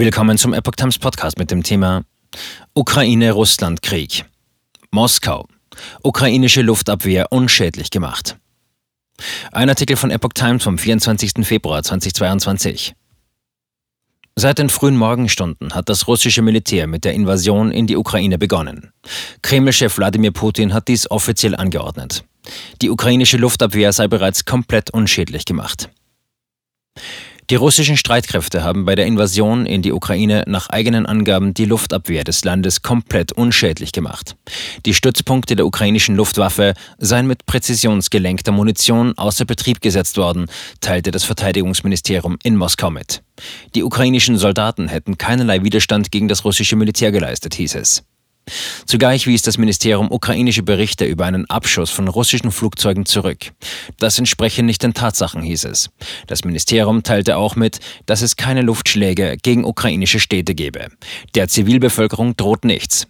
Willkommen zum Epoch Times Podcast mit dem Thema Ukraine-Russland-Krieg. Moskau. Ukrainische Luftabwehr unschädlich gemacht. Ein Artikel von Epoch Times vom 24. Februar 2022. Seit den frühen Morgenstunden hat das russische Militär mit der Invasion in die Ukraine begonnen. Kreml-Chef Wladimir Putin hat dies offiziell angeordnet. Die ukrainische Luftabwehr sei bereits komplett unschädlich gemacht. Die russischen Streitkräfte haben bei der Invasion in die Ukraine nach eigenen Angaben die Luftabwehr des Landes komplett unschädlich gemacht. Die Stützpunkte der ukrainischen Luftwaffe seien mit präzisionsgelenkter Munition außer Betrieb gesetzt worden, teilte das Verteidigungsministerium in Moskau mit. Die ukrainischen Soldaten hätten keinerlei Widerstand gegen das russische Militär geleistet, hieß es. Zugleich wies das Ministerium ukrainische Berichte über einen Abschuss von russischen Flugzeugen zurück. Das entspreche nicht den Tatsachen, hieß es. Das Ministerium teilte auch mit, dass es keine Luftschläge gegen ukrainische Städte gebe. Der Zivilbevölkerung droht nichts.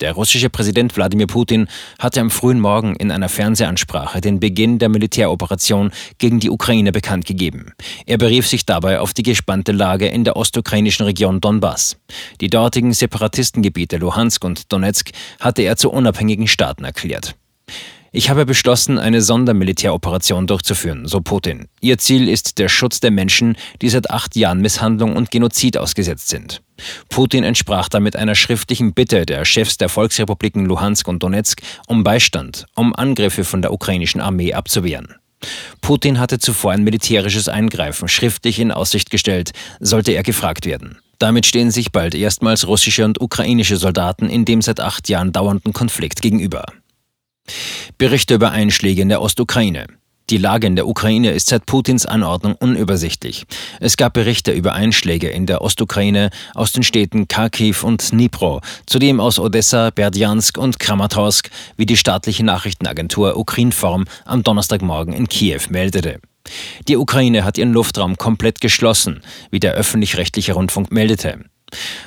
Der russische Präsident Wladimir Putin hatte am frühen Morgen in einer Fernsehansprache den Beginn der Militäroperation gegen die Ukraine bekannt gegeben. Er berief sich dabei auf die gespannte Lage in der ostukrainischen Region Donbass. Die dortigen Separatistengebiete Luhansk und Donetsk hatte er zu unabhängigen Staaten erklärt. Ich habe beschlossen, eine Sondermilitäroperation durchzuführen, so Putin. Ihr Ziel ist der Schutz der Menschen, die seit acht Jahren Misshandlung und Genozid ausgesetzt sind. Putin entsprach damit einer schriftlichen Bitte der Chefs der Volksrepubliken Luhansk und Donetsk um Beistand, um Angriffe von der ukrainischen Armee abzuwehren. Putin hatte zuvor ein militärisches Eingreifen schriftlich in Aussicht gestellt, sollte er gefragt werden. Damit stehen sich bald erstmals russische und ukrainische Soldaten in dem seit acht Jahren dauernden Konflikt gegenüber. Berichte über Einschläge in der Ostukraine. Die Lage in der Ukraine ist seit Putins Anordnung unübersichtlich. Es gab Berichte über Einschläge in der Ostukraine aus den Städten Kharkiv und Dnipro, zudem aus Odessa, Berdjansk und Kramatorsk, wie die staatliche Nachrichtenagentur Ukrinform am Donnerstagmorgen in Kiew meldete. Die Ukraine hat ihren Luftraum komplett geschlossen, wie der öffentlich-rechtliche Rundfunk meldete.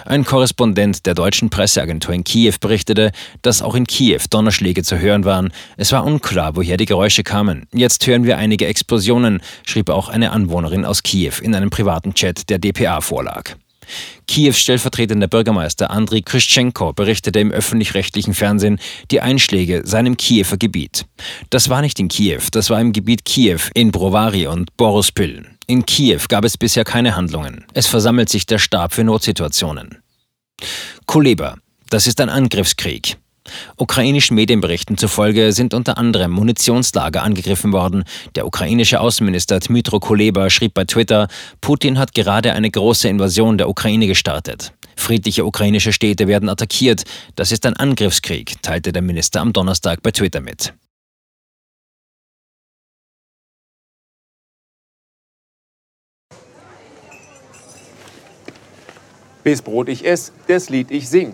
Ein Korrespondent der deutschen Presseagentur in Kiew berichtete, dass auch in Kiew Donnerschläge zu hören waren. Es war unklar, woher die Geräusche kamen. Jetzt hören wir einige Explosionen, schrieb auch eine Anwohnerin aus Kiew in einem privaten Chat, der dpa vorlag. Kiews stellvertretender Bürgermeister Andriy Krischenko berichtete im öffentlich-rechtlichen Fernsehen die Einschläge seinem Kiewer Gebiet. Das war nicht in Kiew, das war im Gebiet Kiew in Brovary und Borospil. In Kiew gab es bisher keine Handlungen. Es versammelt sich der Stab für Notsituationen. Kuleba, das ist ein Angriffskrieg. Ukrainischen Medienberichten zufolge sind unter anderem Munitionslager angegriffen worden. Der ukrainische Außenminister Dmytro Kuleba schrieb bei Twitter, Putin hat gerade eine große Invasion der Ukraine gestartet. Friedliche ukrainische Städte werden attackiert. Das ist ein Angriffskrieg, teilte der Minister am Donnerstag bei Twitter mit. Bis Brot ich ess, das Lied ich sing.